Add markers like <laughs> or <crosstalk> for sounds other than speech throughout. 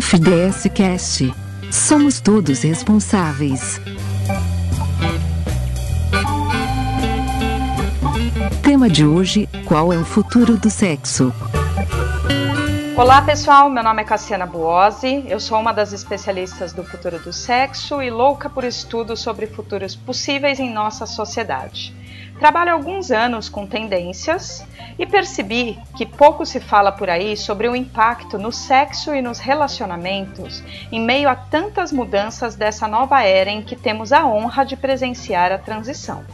FDS Cast. Somos todos responsáveis. Tema de hoje: Qual é o futuro do sexo? Olá pessoal, meu nome é Cassiana Buozzi, eu sou uma das especialistas do futuro do sexo e louca por estudos sobre futuros possíveis em nossa sociedade. Trabalho alguns anos com tendências e percebi que pouco se fala por aí sobre o impacto no sexo e nos relacionamentos em meio a tantas mudanças dessa nova era em que temos a honra de presenciar a transição.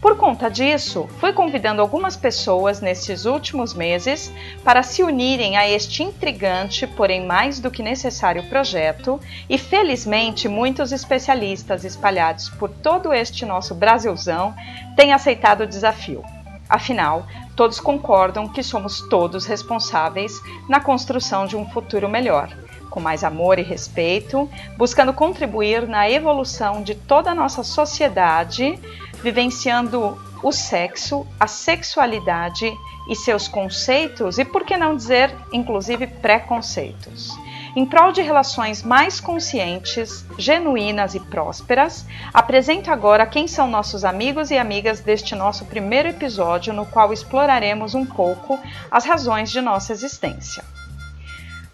Por conta disso, fui convidando algumas pessoas nestes últimos meses para se unirem a este intrigante, porém mais do que necessário projeto, e felizmente muitos especialistas espalhados por todo este nosso Brasilzão têm aceitado o desafio. Afinal, todos concordam que somos todos responsáveis na construção de um futuro melhor com mais amor e respeito, buscando contribuir na evolução de toda a nossa sociedade, vivenciando o sexo, a sexualidade e seus conceitos e, por que não dizer, inclusive preconceitos. Em prol de relações mais conscientes, genuínas e prósperas, apresento agora quem são nossos amigos e amigas deste nosso primeiro episódio, no qual exploraremos um pouco as razões de nossa existência.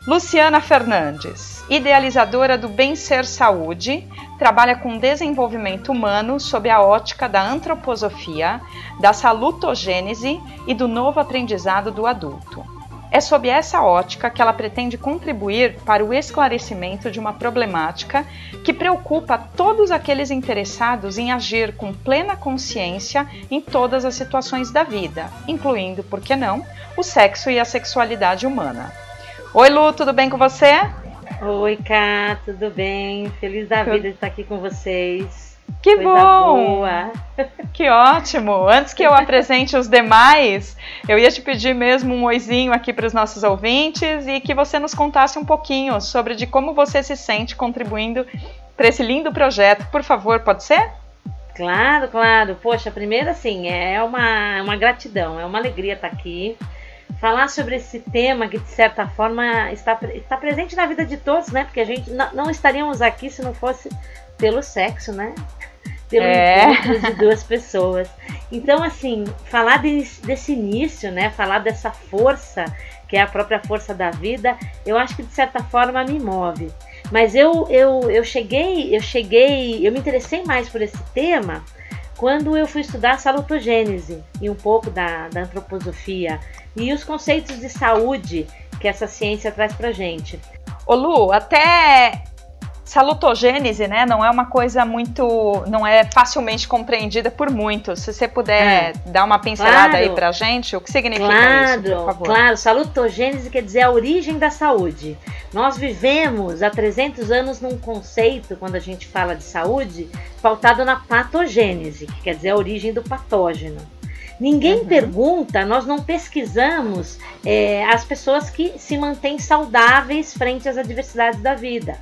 Luciana Fernandes, idealizadora do Bem Ser Saúde, trabalha com desenvolvimento humano sob a ótica da antroposofia, da salutogênese e do novo aprendizado do adulto. É sob essa ótica que ela pretende contribuir para o esclarecimento de uma problemática que preocupa todos aqueles interessados em agir com plena consciência em todas as situações da vida, incluindo, por que não, o sexo e a sexualidade humana. Oi, Lu, tudo bem com você? Oi, Cá, tudo bem? Feliz da vida de estar aqui com vocês. Que Coisa bom! Boa. <laughs> Que ótimo! Antes que eu apresente os demais, eu ia te pedir mesmo um oizinho aqui para os nossos ouvintes e que você nos contasse um pouquinho sobre de como você se sente contribuindo para esse lindo projeto. Por favor, pode ser? Claro, claro. Poxa, primeiro assim, é uma, uma gratidão, é uma alegria estar aqui falar sobre esse tema que de certa forma está, está presente na vida de todos, né? Porque a gente não, não estaríamos aqui se não fosse pelo sexo, né? <laughs> Pelo é. encontro de duas pessoas. Então, assim, falar desse, desse início, né? Falar dessa força que é a própria força da vida, eu acho que de certa forma me move. Mas eu, eu, eu cheguei, eu cheguei, eu me interessei mais por esse tema quando eu fui estudar salutogênese e um pouco da, da antroposofia e os conceitos de saúde que essa ciência traz pra gente. Ô Lu, até salutogênese, né, não é uma coisa muito, não é facilmente compreendida por muitos. Se você puder é. dar uma pincelada claro, aí pra gente, o que significa claro, isso, por favor? Claro, salutogênese quer dizer a origem da saúde. Nós vivemos há 300 anos num conceito, quando a gente fala de saúde, pautado na patogênese, que quer dizer a origem do patógeno. Ninguém uhum. pergunta, nós não pesquisamos é, as pessoas que se mantêm saudáveis frente às adversidades da vida.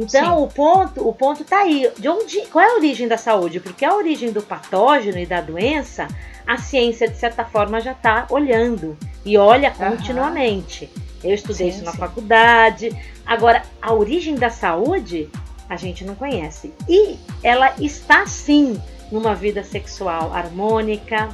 Então Sim. o ponto, o ponto está aí. De onde, qual é a origem da saúde? Porque a origem do patógeno e da doença, a ciência de certa forma já está olhando e olha continuamente. Uhum. Eu estudei sim, isso na sim. faculdade. Agora, a origem da saúde a gente não conhece. E ela está sim numa vida sexual harmônica,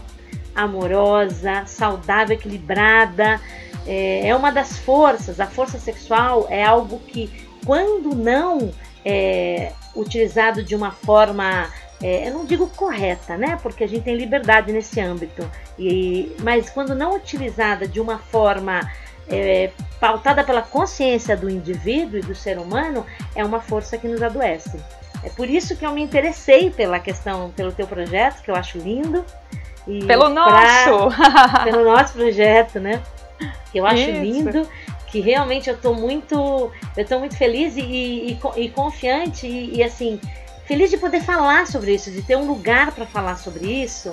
amorosa, saudável, equilibrada. É, é uma das forças. A força sexual é algo que, quando não é utilizado de uma forma é, eu não digo correta, né? Porque a gente tem liberdade nesse âmbito. E, mas quando não utilizada de uma forma é, pautada pela consciência do indivíduo e do ser humano, é uma força que nos adoece. É por isso que eu me interessei pela questão, pelo teu projeto, que eu acho lindo. Pelo pra, nosso! <laughs> pelo nosso projeto, né? Que eu acho isso. lindo, que realmente eu estou muito, eu tô muito feliz e, e, e confiante e, e, assim, feliz de poder falar sobre isso, de ter um lugar para falar sobre isso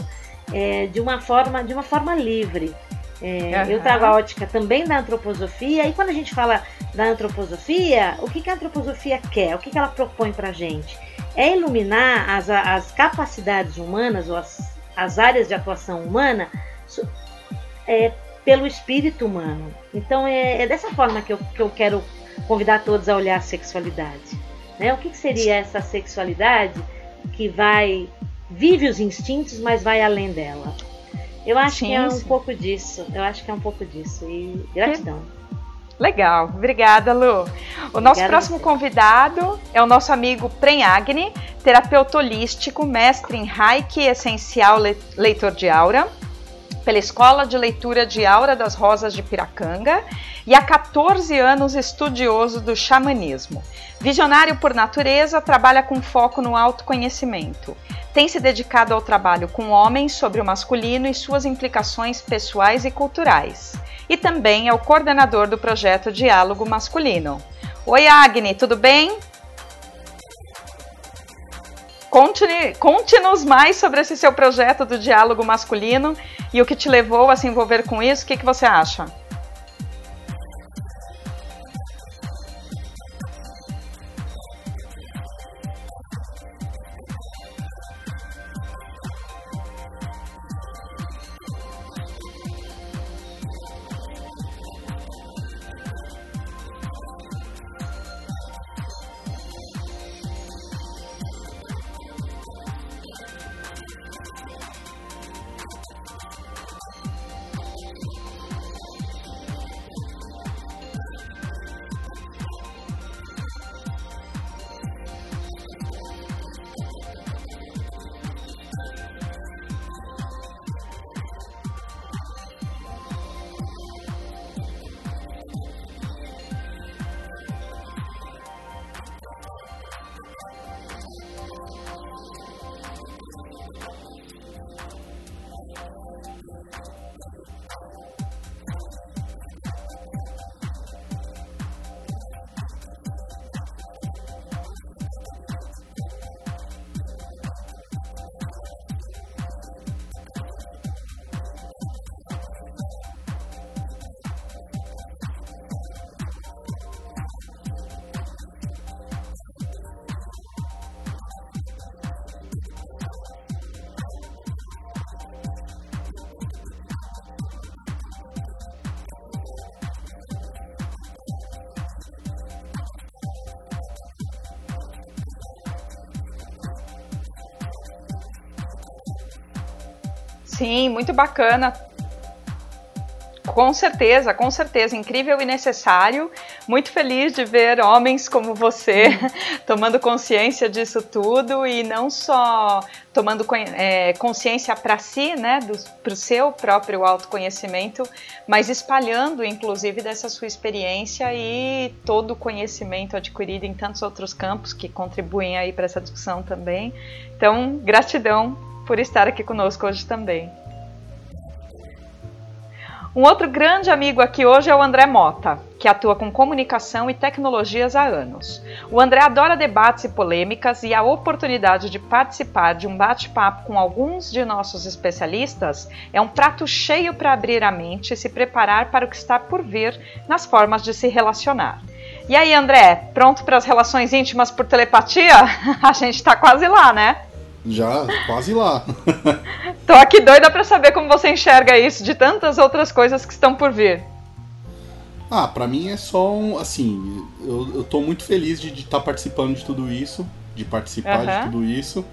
é, de uma forma, de uma forma livre. É, uhum. Eu trago a ótica também da antroposofia, e quando a gente fala da antroposofia, o que, que a antroposofia quer? O que, que ela propõe para a gente? É iluminar as, as capacidades humanas, ou as, as áreas de atuação humana, é, pelo espírito humano. Então é, é, dessa forma que eu, que eu quero convidar todos a olhar a sexualidade. Né? O que, que seria essa sexualidade que vai vive os instintos, mas vai além dela? Eu acho sim, que é um pouco disso. Eu acho que é um pouco disso. E gratidão. Legal, obrigada, Lu. O nosso próximo convidado é o nosso amigo Prenhagni, terapeuta holístico, mestre em Reiki essencial leitor de aura, pela Escola de Leitura de Aura das Rosas de Piracanga e há 14 anos estudioso do xamanismo. Visionário por natureza, trabalha com foco no autoconhecimento. Tem se dedicado ao trabalho com homens sobre o masculino e suas implicações pessoais e culturais. E também é o coordenador do projeto Diálogo Masculino. Oi, Agni, tudo bem? Conte-nos mais sobre esse seu projeto do diálogo masculino e o que te levou a se envolver com isso. O que, que você acha? Sim, muito bacana. Com certeza, com certeza, incrível e necessário. Muito feliz de ver homens como você <laughs> tomando consciência disso tudo e não só tomando é, consciência para si, né, para o seu próprio autoconhecimento, mas espalhando, inclusive, dessa sua experiência e todo o conhecimento adquirido em tantos outros campos que contribuem aí para essa discussão também. Então, gratidão por estar aqui conosco hoje também. Um outro grande amigo aqui hoje é o André Mota, que atua com comunicação e tecnologias há anos. O André adora debates e polêmicas e a oportunidade de participar de um bate-papo com alguns de nossos especialistas é um prato cheio para abrir a mente e se preparar para o que está por vir nas formas de se relacionar. E aí, André, pronto para as relações íntimas por telepatia? <laughs> A gente está quase lá, né? Já, quase lá. <laughs> Tô aqui doida para saber como você enxerga isso de tantas outras coisas que estão por vir. Ah, para mim é só um, assim, eu, eu tô muito feliz de estar tá participando de tudo isso, de participar uhum. de tudo isso.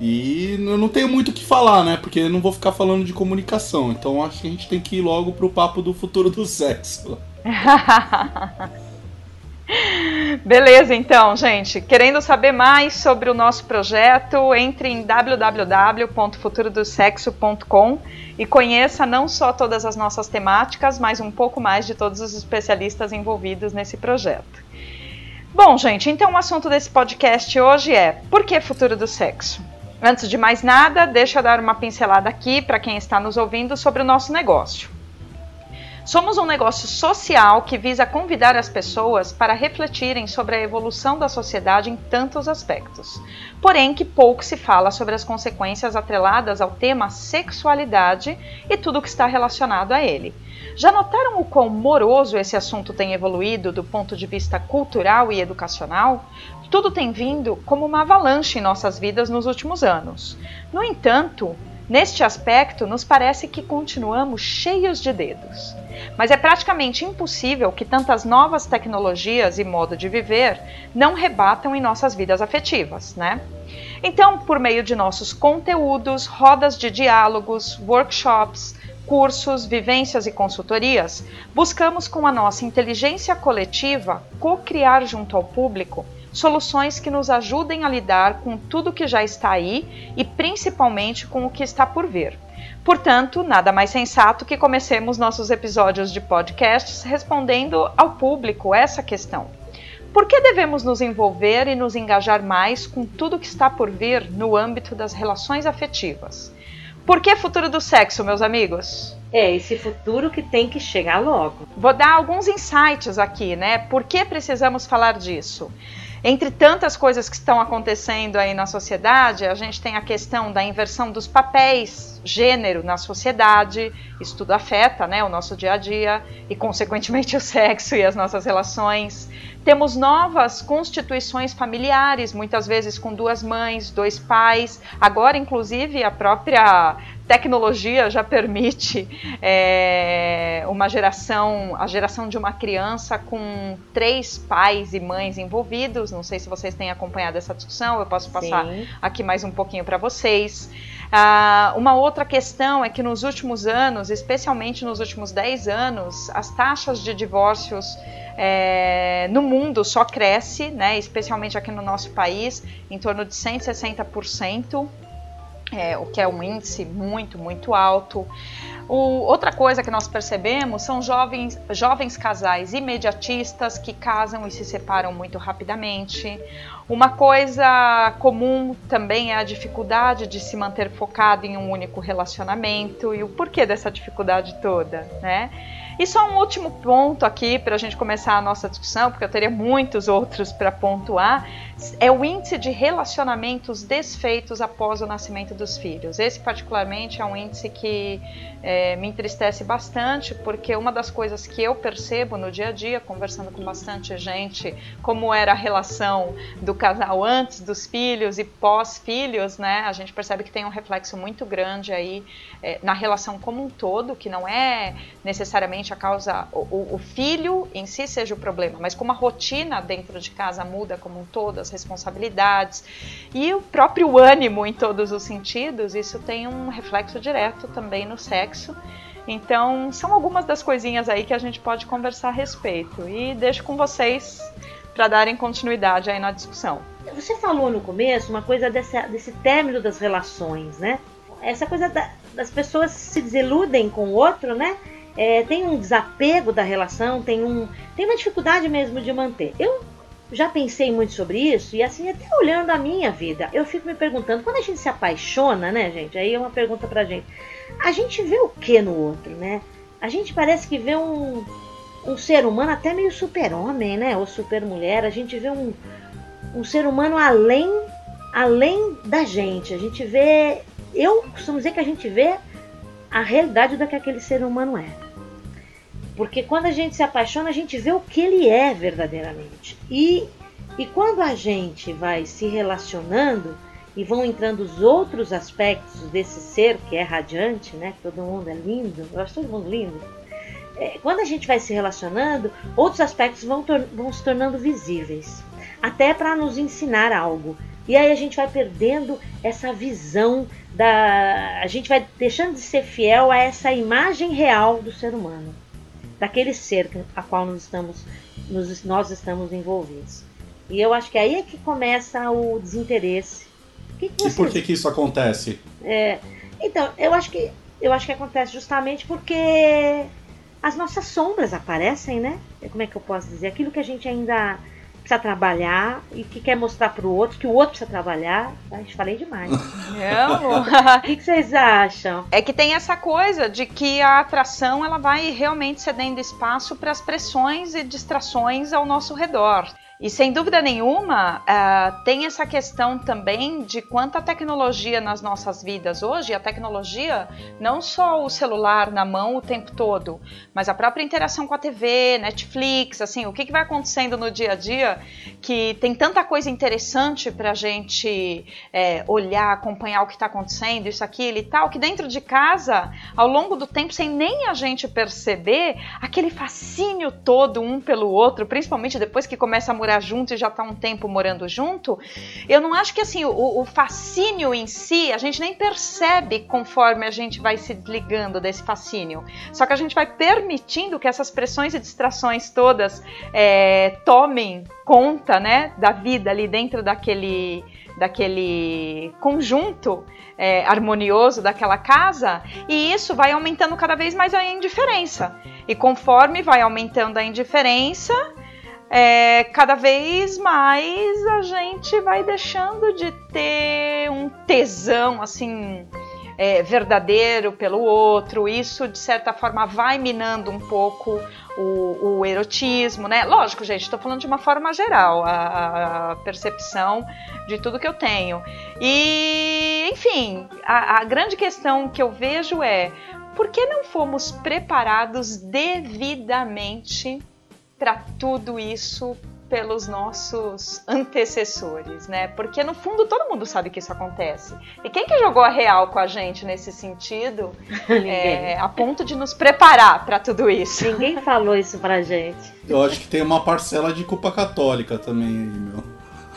E eu não tenho muito o que falar, né? Porque eu não vou ficar falando de comunicação. Então acho que a gente tem que ir logo pro papo do futuro do <laughs> sexo. <laughs> Beleza, então, gente. Querendo saber mais sobre o nosso projeto, entre em www.futurodosexo.com e conheça não só todas as nossas temáticas, mas um pouco mais de todos os especialistas envolvidos nesse projeto. Bom, gente, então o assunto desse podcast hoje é por que futuro do sexo? Antes de mais nada, deixa eu dar uma pincelada aqui para quem está nos ouvindo sobre o nosso negócio. Somos um negócio social que visa convidar as pessoas para refletirem sobre a evolução da sociedade em tantos aspectos. Porém, que pouco se fala sobre as consequências atreladas ao tema sexualidade e tudo o que está relacionado a ele. Já notaram o quão moroso esse assunto tem evoluído do ponto de vista cultural e educacional? Tudo tem vindo como uma avalanche em nossas vidas nos últimos anos. No entanto, Neste aspecto, nos parece que continuamos cheios de dedos. Mas é praticamente impossível que tantas novas tecnologias e modo de viver não rebatam em nossas vidas afetivas, né? Então, por meio de nossos conteúdos, rodas de diálogos, workshops, cursos, vivências e consultorias, buscamos com a nossa inteligência coletiva co-criar junto ao público soluções que nos ajudem a lidar com tudo que já está aí e principalmente com o que está por vir. Portanto, nada mais sensato que comecemos nossos episódios de podcasts respondendo ao público essa questão. Por que devemos nos envolver e nos engajar mais com tudo que está por vir no âmbito das relações afetivas? Por que futuro do sexo, meus amigos? É, esse futuro que tem que chegar logo. Vou dar alguns insights aqui, né? Por que precisamos falar disso? Entre tantas coisas que estão acontecendo aí na sociedade, a gente tem a questão da inversão dos papéis, gênero na sociedade, isso tudo afeta né, o nosso dia a dia e, consequentemente, <laughs> o sexo e as nossas relações. Temos novas constituições familiares, muitas vezes com duas mães, dois pais, agora, inclusive, a própria tecnologia já permite é, uma geração, a geração de uma criança com três pais e mães envolvidos. Não sei se vocês têm acompanhado essa discussão, eu posso passar Sim. aqui mais um pouquinho para vocês. Ah, uma outra questão é que nos últimos anos, especialmente nos últimos 10 anos, as taxas de divórcios é, no mundo só cresce, né, especialmente aqui no nosso país, em torno de 160% é, o que é um índice muito, muito alto. O, outra coisa que nós percebemos são jovens, jovens casais imediatistas que casam e se separam muito rapidamente. Uma coisa comum também é a dificuldade de se manter focado em um único relacionamento e o porquê dessa dificuldade toda, né? E só um último ponto aqui para a gente começar a nossa discussão, porque eu teria muitos outros para pontuar, é o índice de relacionamentos desfeitos após o nascimento dos filhos. Esse, particularmente, é um índice que é, me entristece bastante, porque uma das coisas que eu percebo no dia a dia, conversando com bastante gente, como era a relação do casal antes dos filhos e pós-filhos, né? A gente percebe que tem um reflexo muito grande aí é, na relação como um todo, que não é necessariamente a causa, o, o filho em si seja o problema, mas como a rotina dentro de casa muda como um todo, as responsabilidades e o próprio ânimo em todos os sentidos, isso tem um reflexo direto também no sexo. Então, são algumas das coisinhas aí que a gente pode conversar a respeito. E deixo com vocês para darem continuidade aí na discussão. Você falou no começo uma coisa desse, desse término das relações, né? Essa coisa da, das pessoas se desiludem com o outro, né? É, tem um desapego da relação, tem, um, tem uma dificuldade mesmo de manter. Eu já pensei muito sobre isso e assim, até olhando a minha vida, eu fico me perguntando, quando a gente se apaixona, né, gente? Aí é uma pergunta pra gente. A gente vê o que no outro, né? A gente parece que vê um, um ser humano até meio super-homem, né? Ou super-mulher. A gente vê um, um ser humano além, além da gente. A gente vê. Eu costumo dizer que a gente vê a realidade do que aquele ser humano é. Porque quando a gente se apaixona, a gente vê o que ele é verdadeiramente. E, e quando a gente vai se relacionando e vão entrando os outros aspectos desse ser que é radiante, né? Todo mundo é lindo, eu acho todo mundo lindo. É, quando a gente vai se relacionando, outros aspectos vão, vão se tornando visíveis, até para nos ensinar algo. E aí a gente vai perdendo essa visão da. A gente vai deixando de ser fiel a essa imagem real do ser humano daquele ser a qual nós estamos, nos, nós estamos envolvidos. E eu acho que aí é que começa o desinteresse. Que que e por que, que isso acontece? É, então, eu acho que eu acho que acontece justamente porque as nossas sombras aparecem, né? Como é que eu posso dizer? Aquilo que a gente ainda precisa trabalhar e que quer mostrar para o outro que o outro precisa trabalhar. A gente falei demais. <laughs> Não. <laughs> o que, que, vocês acham? É que tem essa coisa de que a atração ela vai realmente cedendo espaço para as pressões e distrações ao nosso redor. E sem dúvida nenhuma, uh, tem essa questão também de quanta tecnologia nas nossas vidas hoje, a tecnologia, não só o celular na mão o tempo todo, mas a própria interação com a TV, Netflix, assim, o que, que vai acontecendo no dia a dia que tem tanta coisa interessante para a gente é, olhar, acompanhar o que está acontecendo, isso, aquilo e tal, que dentro de casa, ao longo do tempo, sem nem a gente perceber, aquele fascínio todo um pelo outro, principalmente depois que começa a morar junto e já está um tempo morando junto, eu não acho que assim o, o, fascínio em si a gente nem percebe conforme a gente vai se desligando desse fascínio. Só que a gente vai permitindo que essas pressões e distrações todas é, tomem conta, né, da vida ali dentro daquele daquele conjunto é, harmonioso daquela casa, e isso vai aumentando cada vez mais a indiferença. E conforme vai aumentando a indiferença, é, cada vez mais a gente vai deixando de ter um tesão assim é, verdadeiro pelo outro. Isso de certa forma vai minando um pouco o, o erotismo, né? Lógico, gente, estou falando de uma forma geral, a, a, percepção de tudo que eu tenho. E, enfim, a, a grande questão que eu vejo é por que não fomos preparados devidamente para tudo isso pelos nossos antecessores, né? Porque no fundo todo mundo sabe que isso acontece. E quem que jogou a real com a gente nesse sentido, <laughs> é, a ponto de nos preparar para tudo isso? Ninguém falou isso pra gente. Eu acho que tem uma parcela de culpa católica também aí, meu.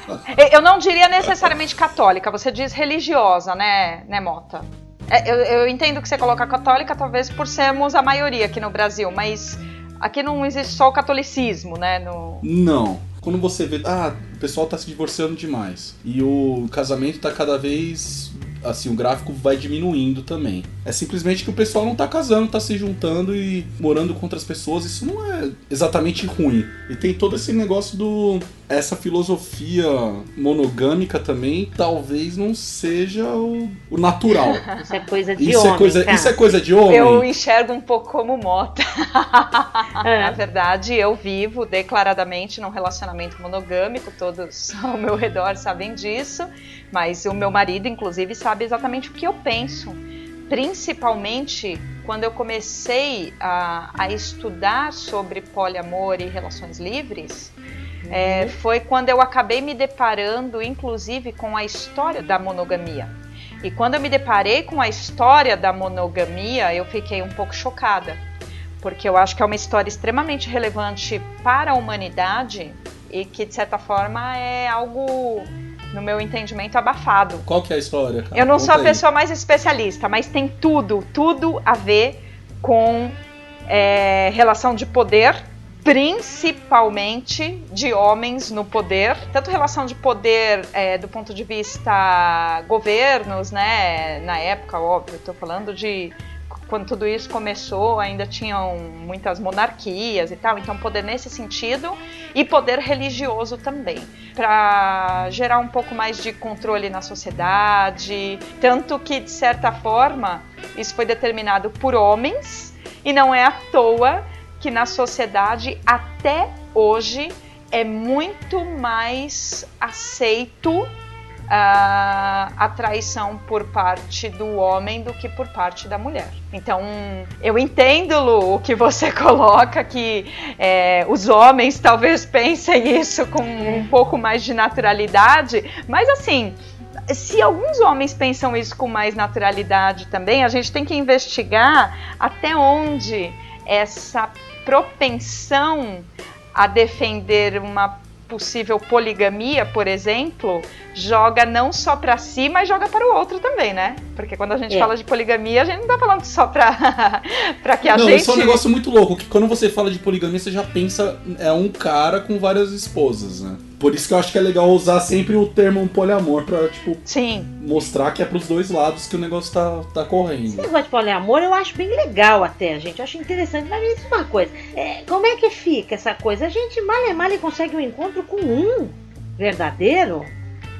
<laughs> Eu não diria necessariamente católica, você diz religiosa, né, né Mota? É, eu, eu entendo que você coloca católica, talvez por sermos a maioria aqui no Brasil, mas Aqui não existe só o catolicismo, né? No... Não. Quando você vê, ah, o pessoal tá se divorciando demais. E o casamento tá cada vez assim, o gráfico vai diminuindo também. É simplesmente que o pessoal não tá casando, tá se juntando e morando com outras pessoas. Isso não é exatamente ruim. E tem todo esse negócio do. Essa filosofia monogâmica também talvez não seja o, o natural. <laughs> Isso é coisa de isso é homem. É coisa, isso é coisa de homem. Eu enxergo um pouco como mota. É. <laughs> Na verdade, eu vivo declaradamente num relacionamento monogâmico, todos ao meu redor sabem disso. Mas o meu marido, inclusive, sabe exatamente o que eu penso. Principalmente quando eu comecei a, a estudar sobre poliamor e relações livres, uhum. é, foi quando eu acabei me deparando, inclusive, com a história da monogamia. E quando eu me deparei com a história da monogamia, eu fiquei um pouco chocada, porque eu acho que é uma história extremamente relevante para a humanidade e que, de certa forma, é algo no meu entendimento, abafado. Qual que é a história? Cara? Eu não Conta sou a aí. pessoa mais especialista, mas tem tudo, tudo a ver com é, relação de poder, principalmente de homens no poder, tanto relação de poder é, do ponto de vista governos, né, na época, óbvio, estou falando de quando tudo isso começou, ainda tinham muitas monarquias e tal, então poder nesse sentido e poder religioso também, para gerar um pouco mais de controle na sociedade, tanto que de certa forma isso foi determinado por homens e não é à toa que na sociedade até hoje é muito mais aceito a, a traição por parte do homem do que por parte da mulher. Então, eu entendo, Lu, o que você <laughs> coloca, que é, os homens talvez <laughs> pensem isso com um pouco mais de naturalidade, mas assim, se alguns homens pensam isso com mais naturalidade também, a gente tem que investigar até onde essa propensão a defender uma possível poligamia, por exemplo, joga não só para si, mas joga para o outro também, né? Porque quando a gente é. fala de poligamia, a gente não tá falando só pra, <laughs> pra que a não, gente. Não, isso é um negócio muito louco, que quando você fala de poligamia, você já pensa, é um cara com várias esposas, né? Por isso que eu acho que é legal usar sempre o termo poliamor pra, tipo, Sim. mostrar que é pros dois lados que o negócio tá, tá correndo. Esse negócio de poliamor eu acho bem legal até, gente. Eu acho interessante. Mas me diz uma coisa: é, como é que fica essa coisa? A gente mal e mal consegue um encontro com um verdadeiro?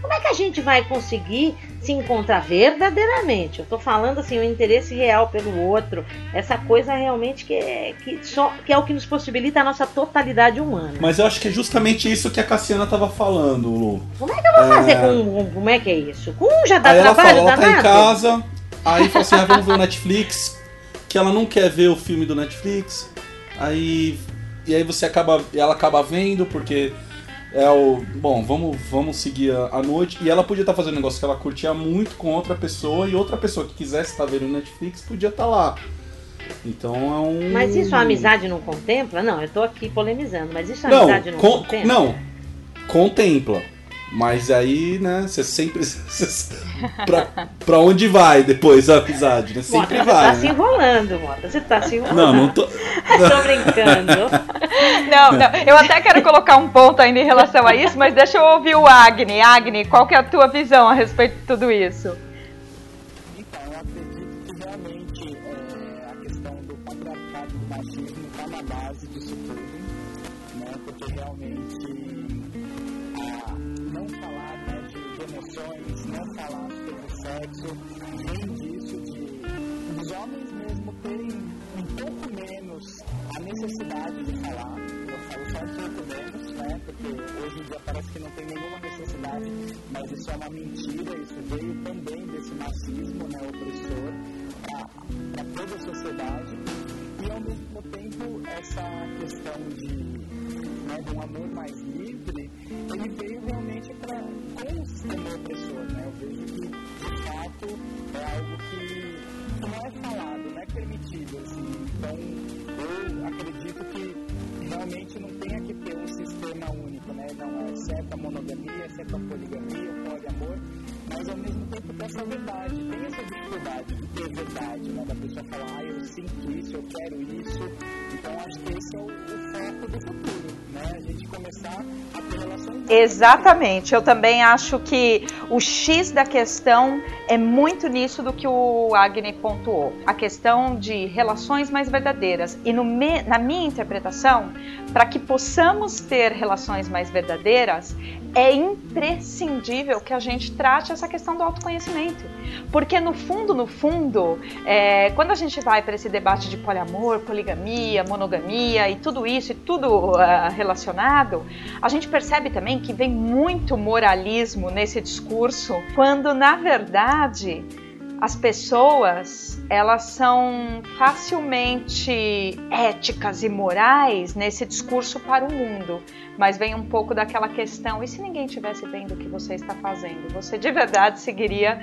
Como é que a gente vai conseguir se encontrar verdadeiramente. Eu tô falando assim, o interesse real pelo outro, essa coisa realmente que é, que, só, que é o que nos possibilita a nossa totalidade humana. Mas eu acho que é justamente isso que a Cassiana tava falando, Lu. Como é que eu vou fazer é... com Como é que é isso? Com um já dá aí trabalho, ela fala, ela tá em casa, aí fala assim, ah, vamos ver o Netflix, que ela não quer ver o filme do Netflix, aí. E aí você acaba. Ela acaba vendo, porque é o. Bom, vamos, vamos seguir a, a noite. E ela podia estar tá fazendo um negócio que ela curtia muito com outra pessoa, e outra pessoa que quisesse estar tá vendo Netflix podia estar tá lá. Então é um. Mas isso a amizade não contempla? Não, eu tô aqui polemizando, mas isso a não, amizade não con contempla? Não, contempla. Mas aí, né, você sempre. <laughs> pra, pra onde vai depois a amizade? Né? Sempre Mota, vai. Você tá né? se enrolando, Mota. Você tá se enrolando. Não, não tô. <laughs> tô brincando. <laughs> Não, não, eu até quero colocar um ponto ainda em relação a isso, mas deixa eu ouvir o Agni. Agni, qual que é a tua visão a respeito de tudo isso? Sexo vem disso de os homens mesmo terem um pouco menos a necessidade de falar. Eu falo só um pouco menos, né? Porque hoje em dia parece que não tem nenhuma necessidade, mas isso é uma mentira, isso veio também desse machismo né, opressor para toda a sociedade. E ao mesmo tempo essa questão de, né, de um amor mais livre, ele veio realmente para Exatamente. Eu também acho que o X da questão é muito nisso do que o Agni pontuou. A questão de relações mais verdadeiras. E me, na minha interpretação, para que possamos ter relações mais verdadeiras, é imprescindível que a gente trate essa questão do autoconhecimento. Porque no fundo, no fundo, é, quando a gente vai para esse debate de poliamor, poligamia, monogamia e tudo isso e tudo uh, relacionado, a gente percebe também que vem muito moralismo nesse discurso, quando na verdade as pessoas elas são facilmente éticas e morais nesse discurso para o mundo, mas vem um pouco daquela questão: e se ninguém estivesse vendo o que você está fazendo? Você de verdade seguiria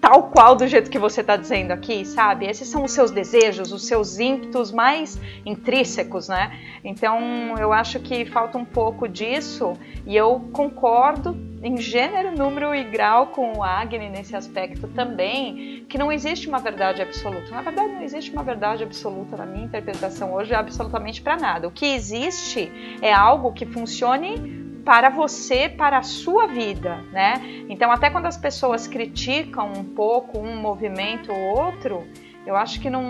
tal qual do jeito que você está dizendo aqui, sabe? Esses são os seus desejos, os seus ímpetos mais intrínsecos, né? Então eu acho que falta um pouco disso e eu concordo em gênero, número e grau com o Agni nesse aspecto também, que não existe uma verdade absoluta. Na verdade, não existe uma verdade absoluta na minha interpretação hoje, absolutamente para nada. O que existe é algo que funcione para você, para a sua vida, né? Então, até quando as pessoas criticam um pouco um movimento ou outro, eu acho que não,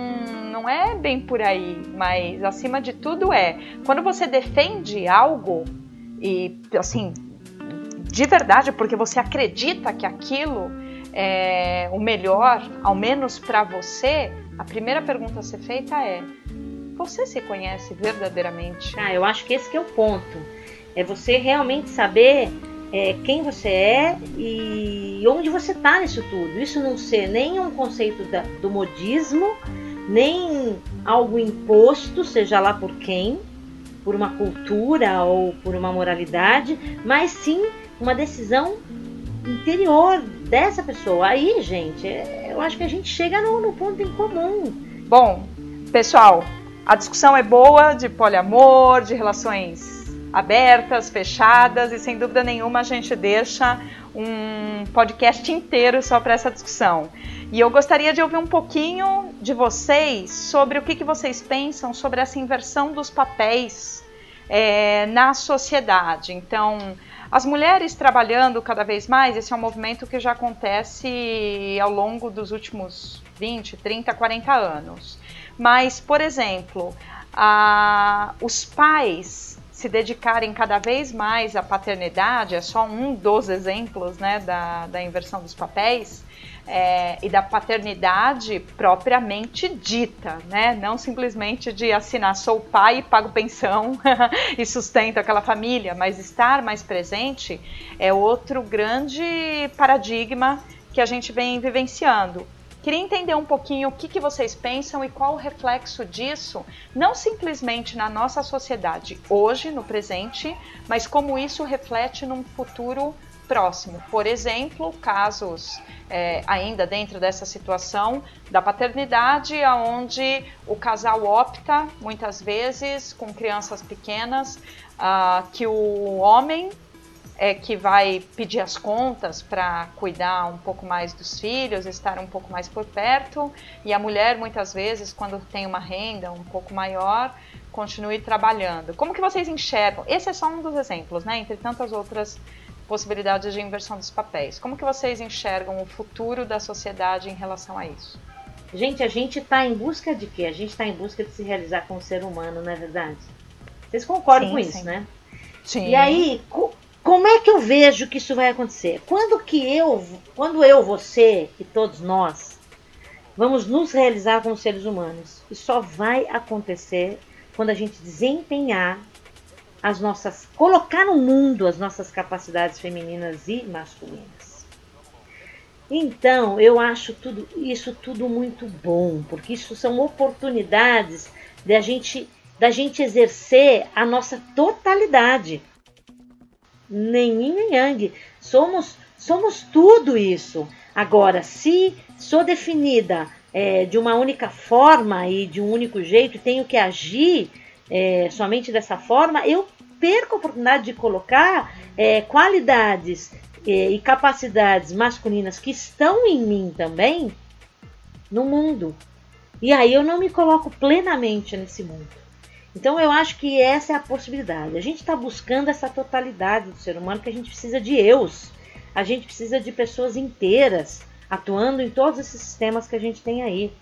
não é bem por aí, mas acima de tudo é quando você defende algo e assim de verdade, porque você acredita que aquilo é o melhor, ao menos para você, a primeira pergunta a ser feita é: você se conhece verdadeiramente? Ah, eu acho que esse que é o ponto é você realmente saber é, quem você é e onde você está nisso tudo. Isso não ser nem um conceito da, do modismo, nem algo imposto, seja lá por quem, por uma cultura ou por uma moralidade, mas sim uma decisão interior dessa pessoa. Aí, gente, é, eu acho que a gente chega no, no ponto em comum. Bom, pessoal, a discussão é boa de poliamor, de relações abertas, fechadas e sem dúvida nenhuma a gente deixa um podcast inteiro só para essa discussão. E eu gostaria de ouvir um pouquinho de vocês sobre o que, que vocês pensam sobre essa inversão dos papéis é, na sociedade. Então, as mulheres trabalhando cada vez mais, esse é um movimento que já acontece ao longo dos últimos 20, 30, 40 anos. Mas, por exemplo, a, os pais se dedicarem cada vez mais à paternidade, é só um dos exemplos né, da, da inversão dos papéis, é, e da paternidade propriamente dita, né? Não simplesmente de assinar sou pai, pago pensão <laughs> e sustento aquela família, mas estar mais presente é outro grande paradigma que a gente vem vivenciando. Queria entender um pouquinho o que, que vocês pensam e qual o reflexo disso, não simplesmente na nossa sociedade hoje, no presente, mas como isso reflete num futuro próximo. Por exemplo, casos é, ainda dentro dessa situação da paternidade, onde o casal opta, muitas vezes, com crianças pequenas, uh, que o homem é que vai pedir as contas para cuidar um pouco mais dos filhos, estar um pouco mais por perto, e a mulher muitas vezes, quando tem uma renda um pouco maior, continue trabalhando. Como que vocês enxergam? Esse é só um dos exemplos, né? Entre tantas outras possibilidades de inversão dos papéis. Como que vocês enxergam o futuro da sociedade em relação a isso? Gente, a gente está em busca de quê? A gente está em busca de se realizar como ser humano, não é verdade? Vocês concordam sim, com isso, né? Sim. E aí, como é que eu vejo que isso vai acontecer? Quando que eu, quando eu, você e todos nós vamos nos realizar como seres humanos? Isso só vai acontecer quando a gente desempenhar as nossas, colocar no mundo as nossas capacidades femininas e masculinas. Então, eu acho tudo isso tudo muito bom, porque isso são oportunidades de a gente, da gente exercer a nossa totalidade. Nem yin nem yang. Somos, somos tudo isso. Agora, se sou definida é, de uma única forma e de um único jeito, tenho que agir é, somente dessa forma, eu perco a oportunidade de colocar é, qualidades é, e capacidades masculinas que estão em mim também no mundo. E aí eu não me coloco plenamente nesse mundo. Então eu acho que essa é a possibilidade. A gente está buscando essa totalidade do ser humano que a gente precisa de eus. A gente precisa de pessoas inteiras atuando em todos esses sistemas que a gente tem aí.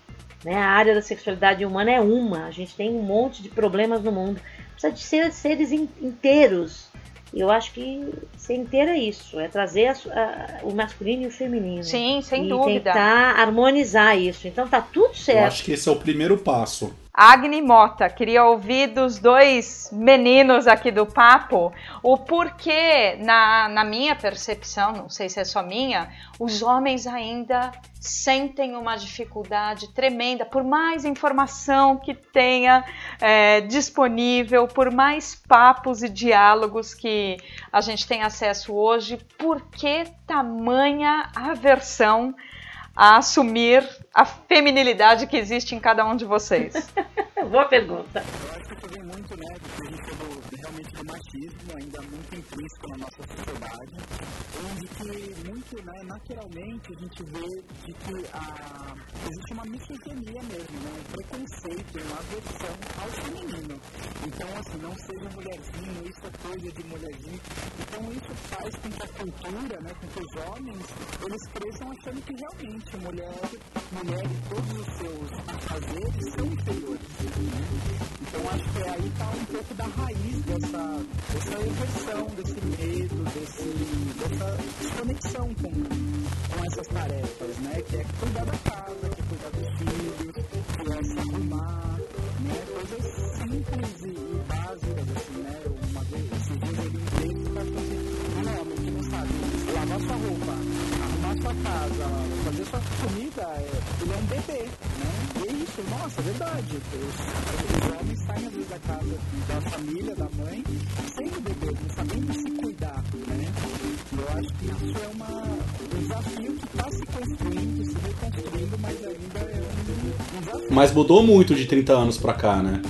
Né? A área da sexualidade humana é uma. A gente tem um monte de problemas no mundo precisa de ser, seres inteiros. Eu acho que ser inteiro é isso, é trazer a, a, o masculino e o feminino. Sim, sem e dúvida. tentar harmonizar isso. Então tá tudo certo. Eu acho que esse é o primeiro passo. Agni Mota, queria ouvir dos dois meninos aqui do papo o porquê, na, na minha percepção, não sei se é só minha, os homens ainda sentem uma dificuldade tremenda, por mais informação que tenha é, disponível, por mais papos e diálogos que a gente tem acesso hoje, por que tamanha aversão a assumir a feminilidade que existe em cada um de vocês? <laughs> Boa pergunta. Eu acho que vem muito, né, do, realmente do machismo, ainda muito intrínseco na nossa sociedade, onde que muito, né, naturalmente a gente vê de que a, existe uma misoginia mesmo, né, um preconceito, uma aversão ao feminino. Então, assim, não seja mulherzinho, isso é coisa de mulherzinho. Então, isso faz com que a cultura, né, com que os homens, eles cresçam achando que realmente mulher, mulher e todos os seus afazeres são inferiores. Então, acho que aí está um pouco da raiz dessa, dessa inversão, desse medo, desse, dessa desconexão com, com essas tarefas, né? Que é cuidar da casa, que é cuidar dos filhos, que é se arrumar, né? Coisas simples e, e básicas, assim, né? Uma vez, esses dias eu li um texto que acho assim, um homem que não sabe lavar sua roupa, arrumar sua casa, fazer sua comida, é, ele é um bebê, é isso, nossa, é verdade. Os, os homens saem às vezes da casa da família, da mãe, sem o bebê, não sabendo se cuidar, né? Eu acho que isso é uma, um desafio que está se construindo, se reconstruindo, mas ainda é um, um desafio. Mas mudou muito de 30 anos para cá, né?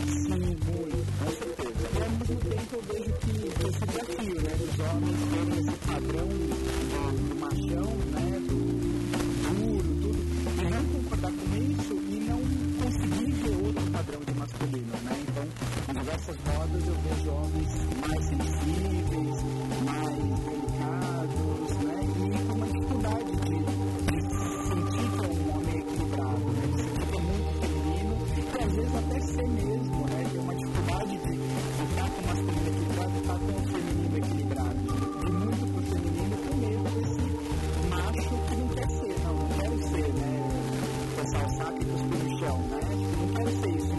and peace.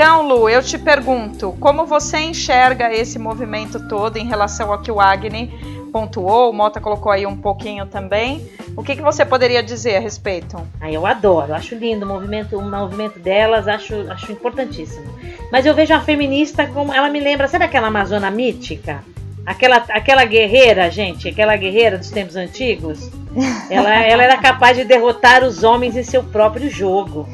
Então, Lu, eu te pergunto, como você enxerga esse movimento todo em relação ao que o Agni pontuou, o Mota colocou aí um pouquinho também. O que, que você poderia dizer a respeito? Ah, eu adoro, acho lindo o movimento, o movimento delas, acho, acho importantíssimo. Mas eu vejo a feminista como. Ela me lembra, sabe aquela Amazona mítica? Aquela, aquela guerreira, gente, aquela guerreira dos tempos antigos. <laughs> Ela, ela era capaz de derrotar os homens em seu próprio jogo.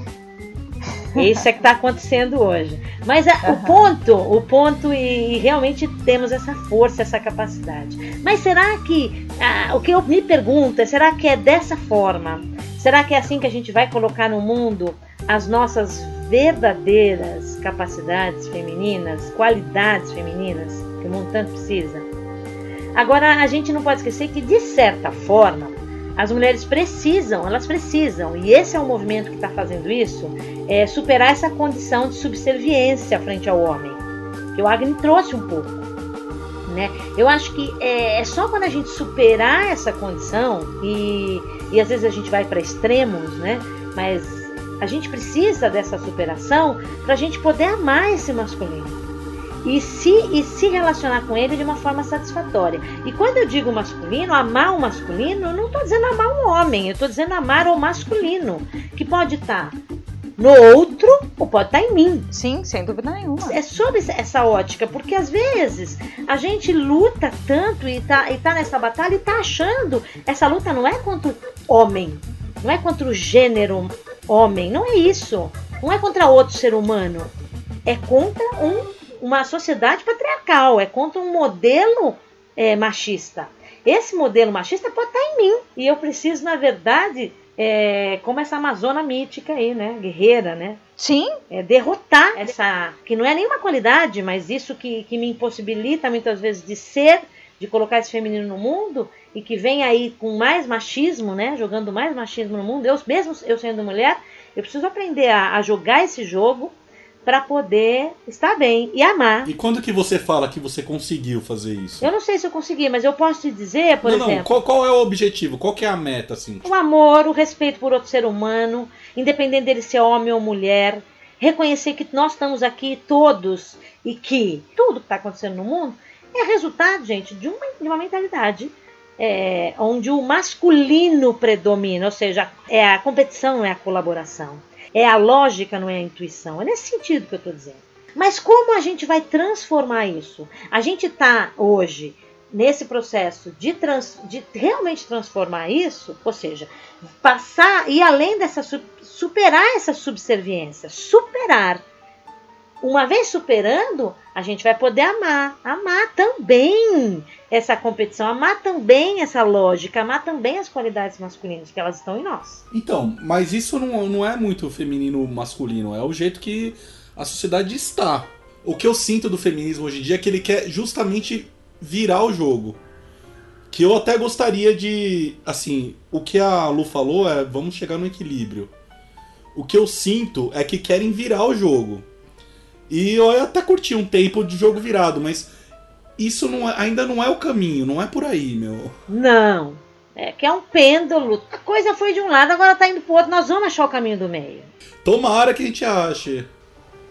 Isso é que está acontecendo hoje. Mas a, uhum. o ponto, o ponto, e, e, realmente temos essa força, essa capacidade. Mas será que, o que eu me pergunto é, será que é dessa forma? Será que é assim que a gente vai colocar no mundo as nossas verdadeiras capacidades femininas, qualidades femininas que o mundo tanto precisa? Agora, a gente não pode esquecer que, de certa forma, as mulheres precisam, elas precisam, e esse é um movimento que está fazendo isso, é superar essa condição de subserviência frente ao homem, que o Agni trouxe um pouco. Né? Eu acho que é, é só quando a gente superar essa condição, e, e às vezes a gente vai para extremos, né? mas a gente precisa dessa superação para a gente poder amar esse masculino e se, e se relacionar com ele de uma forma satisfatória. E quando eu digo masculino, amar o masculino, eu não estou dizendo amar um homem, eu estou dizendo amar o masculino, que pode estar tá no outro ou pode estar tá em mim. Sim, sem dúvida nenhuma. É sobre essa ótica, porque às vezes a gente luta tanto e tá, e tá nessa batalha e tá achando essa luta não é contra o homem, não é contra o gênero homem, não é isso. Não é contra outro ser humano. É contra um uma sociedade patriarcal, é contra um modelo é, machista. Esse modelo machista pode estar em mim e eu preciso, na verdade, é, como essa amazona mítica aí, né, guerreira, né? Sim. É derrotar essa que não é nenhuma qualidade, mas isso que, que me impossibilita muitas vezes de ser, de colocar esse feminino no mundo e que vem aí com mais machismo, né, jogando mais machismo no mundo. Eu mesmo eu sendo mulher, eu preciso aprender a, a jogar esse jogo para poder estar bem e amar. E quando que você fala que você conseguiu fazer isso? Eu não sei se eu consegui, mas eu posso te dizer, por não, exemplo. Não, qual, qual, é o objetivo? Qual que é a meta, assim? O amor, o respeito por outro ser humano, independente dele ser homem ou mulher. Reconhecer que nós estamos aqui todos e que tudo que está acontecendo no mundo é resultado, gente, de uma, de uma mentalidade é, onde o masculino predomina, ou seja, é a competição, é a colaboração. É a lógica, não é a intuição. É nesse sentido que eu estou dizendo. Mas como a gente vai transformar isso? A gente está hoje nesse processo de, trans, de realmente transformar isso, ou seja, passar e além dessa superar essa subserviência, superar uma vez superando, a gente vai poder amar, amar também essa competição, amar também essa lógica, amar também as qualidades masculinas, que elas estão em nós. Então, mas isso não, não é muito feminino masculino, é o jeito que a sociedade está. O que eu sinto do feminismo hoje em dia é que ele quer justamente virar o jogo. Que eu até gostaria de. Assim, o que a Lu falou é vamos chegar no equilíbrio. O que eu sinto é que querem virar o jogo. E eu até curti um tempo de jogo virado, mas isso não é, ainda não é o caminho, não é por aí, meu. Não. É que é um pêndulo. A coisa foi de um lado, agora tá indo pro outro. Nós vamos achar o caminho do meio. Tomara que a gente ache.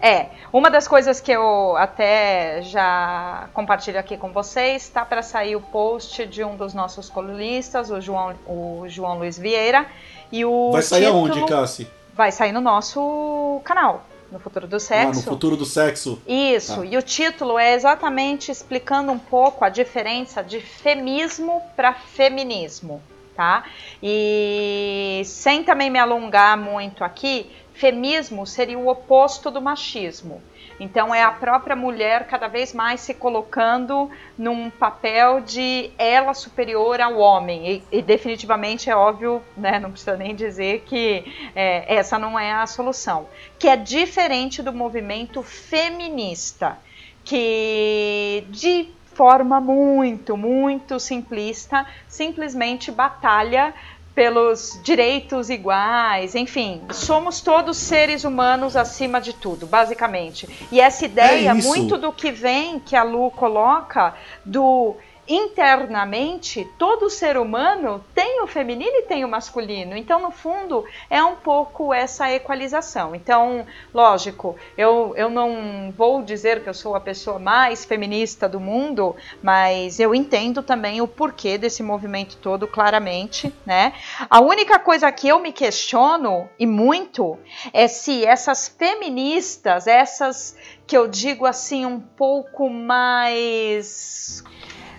É, uma das coisas que eu até já compartilho aqui com vocês, está para sair o post de um dos nossos colunistas, o João, o João Luiz Vieira. E o Vai sair título... aonde, Cassi? Vai sair no nosso canal no futuro do sexo. Ah, no futuro do sexo. Isso. Ah. E o título é exatamente explicando um pouco a diferença de femismo para feminismo, tá? E sem também me alongar muito aqui, femismo seria o oposto do machismo. Então é a própria mulher cada vez mais se colocando num papel de ela superior ao homem. E, e definitivamente é óbvio, né, não precisa nem dizer que é, essa não é a solução. Que é diferente do movimento feminista, que de forma muito, muito simplista, simplesmente batalha pelos direitos iguais, enfim, somos todos seres humanos acima de tudo, basicamente. E essa ideia, é muito do que vem, que a Lu coloca, do internamente todo ser humano tem o feminino e tem o masculino. Então, no fundo, é um pouco essa equalização. Então, lógico, eu, eu não vou dizer que eu sou a pessoa mais feminista do mundo, mas eu entendo também o porquê desse movimento todo claramente, né? A única coisa que eu me questiono e muito é se essas feministas, essas que eu digo assim um pouco mais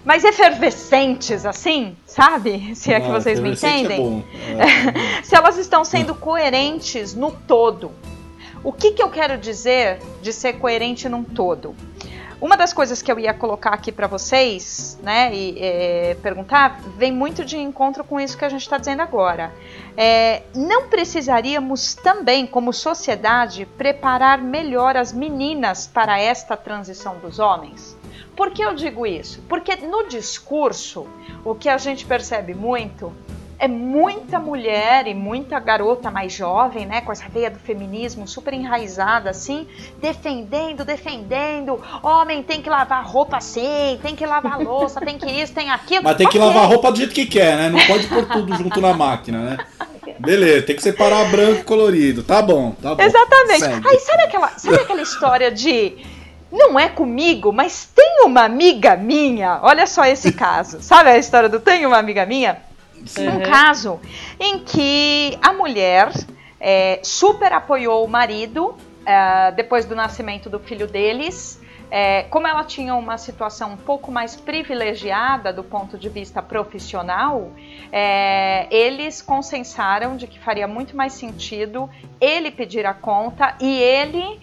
mais efervescentes, assim, sabe? Se é que ah, vocês me é entendem. É <laughs> Se elas estão sendo coerentes no todo. O que, que eu quero dizer de ser coerente num todo? Uma das coisas que eu ia colocar aqui para vocês, né, e é, perguntar, vem muito de encontro com isso que a gente está dizendo agora. É, não precisaríamos também, como sociedade, preparar melhor as meninas para esta transição dos homens? Por que eu digo isso? Porque no discurso, o que a gente percebe muito é muita mulher e muita garota mais jovem, né, com essa veia do feminismo super enraizada, assim, defendendo, defendendo. Homem tem que lavar roupa assim, tem que lavar louça, tem que isso, tem aquilo. Mas tem que okay. lavar roupa do jeito que quer, né? Não pode pôr tudo junto na máquina, né? Beleza, tem que separar branco e colorido. Tá bom, tá bom. Exatamente. Segue. Aí sabe aquela, sabe aquela história de não é comigo, mas tem uma amiga minha. Olha só esse caso. Sabe a história do tem uma amiga minha? Sim. Um caso em que a mulher é, super apoiou o marido é, depois do nascimento do filho deles. É, como ela tinha uma situação um pouco mais privilegiada do ponto de vista profissional, é, eles consensaram de que faria muito mais sentido ele pedir a conta e ele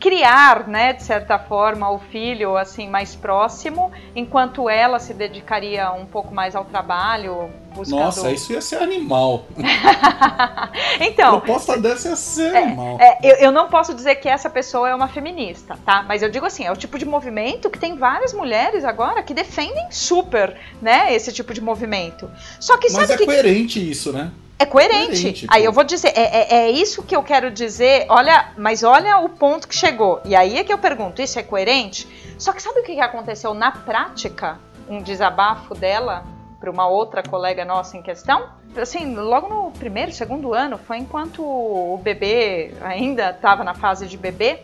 criar, né, de certa forma, o filho assim mais próximo, enquanto ela se dedicaria um pouco mais ao trabalho. Buscando... Nossa, isso ia ser animal. <laughs> então, a proposta dessa ia ser é, animal. É, eu, eu não posso dizer que essa pessoa é uma feminista, tá? Mas eu digo assim, é o tipo de movimento que tem várias mulheres agora que defendem super, né, esse tipo de movimento. Só que Mas sabe é que... coerente isso, né? É coerente. coerente aí eu vou dizer, é, é, é, isso que eu quero dizer. Olha, mas olha o ponto que chegou. E aí é que eu pergunto, isso é coerente? Só que sabe o que aconteceu na prática? Um desabafo dela para uma outra colega nossa em questão? Assim, logo no primeiro, segundo ano, foi enquanto o bebê ainda estava na fase de bebê,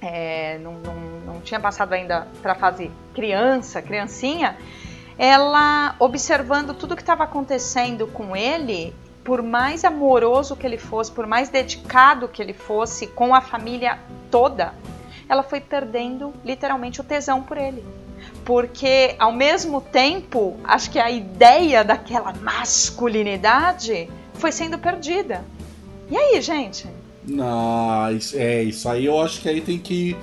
é, não, não, não tinha passado ainda para a fase criança, criancinha, ela observando tudo que estava acontecendo com ele por mais amoroso que ele fosse, por mais dedicado que ele fosse com a família toda, ela foi perdendo literalmente o tesão por ele. Porque ao mesmo tempo, acho que a ideia daquela masculinidade foi sendo perdida. E aí, gente? Não, é, isso aí eu acho que aí tem que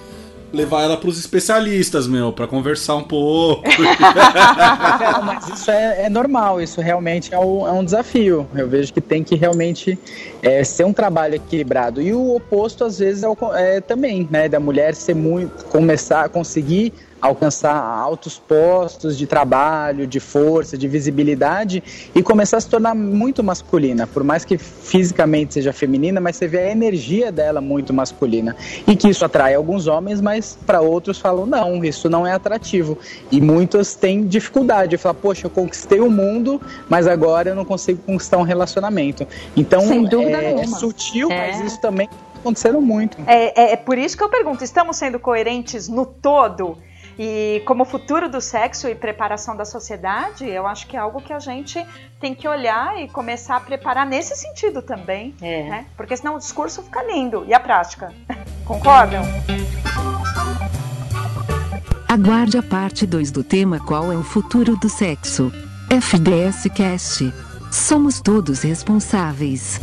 levar ela para os especialistas, meu, para conversar um pouco. <laughs> é, mas isso é, é, normal, isso realmente é um, é um, desafio. Eu vejo que tem que realmente é, ser um trabalho equilibrado. E o oposto, às vezes, é, o, é também, né? Da mulher ser muito. começar a conseguir alcançar altos postos de trabalho, de força, de visibilidade e começar a se tornar muito masculina, por mais que fisicamente seja feminina, mas você vê a energia dela muito masculina e que isso atrai alguns homens, mas para outros falam não, isso não é atrativo e muitos têm dificuldade de falar, poxa, eu conquistei o mundo, mas agora eu não consigo conquistar um relacionamento. Então é, é, sutil, é. mas isso também aconteceram muito. É, é, é por isso que eu pergunto: estamos sendo coerentes no todo? E como futuro do sexo e preparação da sociedade, eu acho que é algo que a gente tem que olhar e começar a preparar nesse sentido também. É. Né? Porque senão o discurso fica lindo. E a prática? Concordam? Aguarde a parte 2 do tema Qual é o futuro do sexo? FDS Cast. Somos todos responsáveis.